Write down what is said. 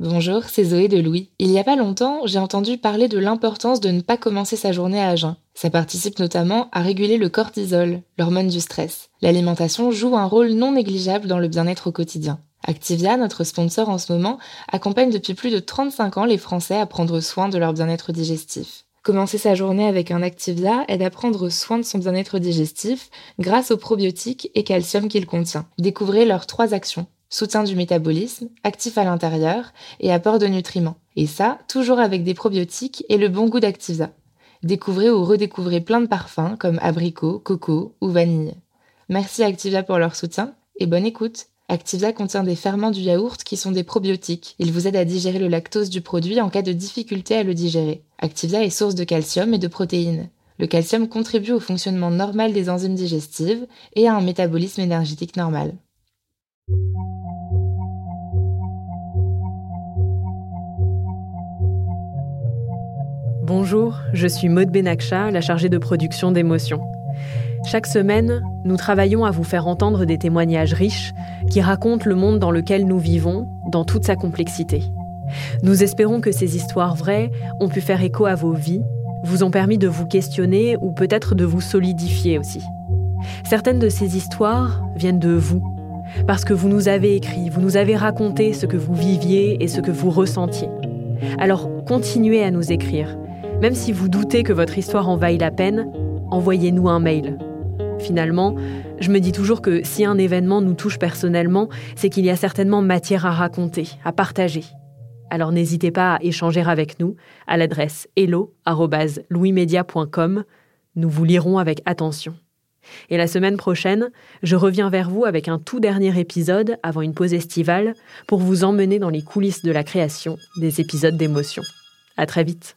Bonjour, c'est Zoé de Louis. Il y a pas longtemps, j'ai entendu parler de l'importance de ne pas commencer sa journée à jeun. Ça participe notamment à réguler le cortisol, l'hormone du stress. L'alimentation joue un rôle non négligeable dans le bien-être au quotidien. Activia, notre sponsor en ce moment, accompagne depuis plus de 35 ans les Français à prendre soin de leur bien-être digestif. Commencer sa journée avec un Activia aide à prendre soin de son bien-être digestif grâce aux probiotiques et calcium qu'il contient. Découvrez leurs trois actions soutien du métabolisme, actif à l'intérieur et apport de nutriments. Et ça, toujours avec des probiotiques et le bon goût d'Activia. Découvrez ou redécouvrez plein de parfums comme abricot, coco ou vanille. Merci Activia pour leur soutien et bonne écoute. Activia contient des ferments du yaourt qui sont des probiotiques. Ils vous aident à digérer le lactose du produit en cas de difficulté à le digérer. Activia est source de calcium et de protéines. Le calcium contribue au fonctionnement normal des enzymes digestives et à un métabolisme énergétique normal. Bonjour, je suis Maud Benakcha, la chargée de production d'émotions. Chaque semaine, nous travaillons à vous faire entendre des témoignages riches qui racontent le monde dans lequel nous vivons, dans toute sa complexité. Nous espérons que ces histoires vraies ont pu faire écho à vos vies, vous ont permis de vous questionner ou peut-être de vous solidifier aussi. Certaines de ces histoires viennent de vous, parce que vous nous avez écrit, vous nous avez raconté ce que vous viviez et ce que vous ressentiez. Alors continuez à nous écrire même si vous doutez que votre histoire en vaille la peine, envoyez-nous un mail. Finalement, je me dis toujours que si un événement nous touche personnellement, c'est qu'il y a certainement matière à raconter, à partager. Alors n'hésitez pas à échanger avec nous à l'adresse hello@louismedia.com. Nous vous lirons avec attention. Et la semaine prochaine, je reviens vers vous avec un tout dernier épisode avant une pause estivale pour vous emmener dans les coulisses de la création des épisodes d'émotion. À très vite.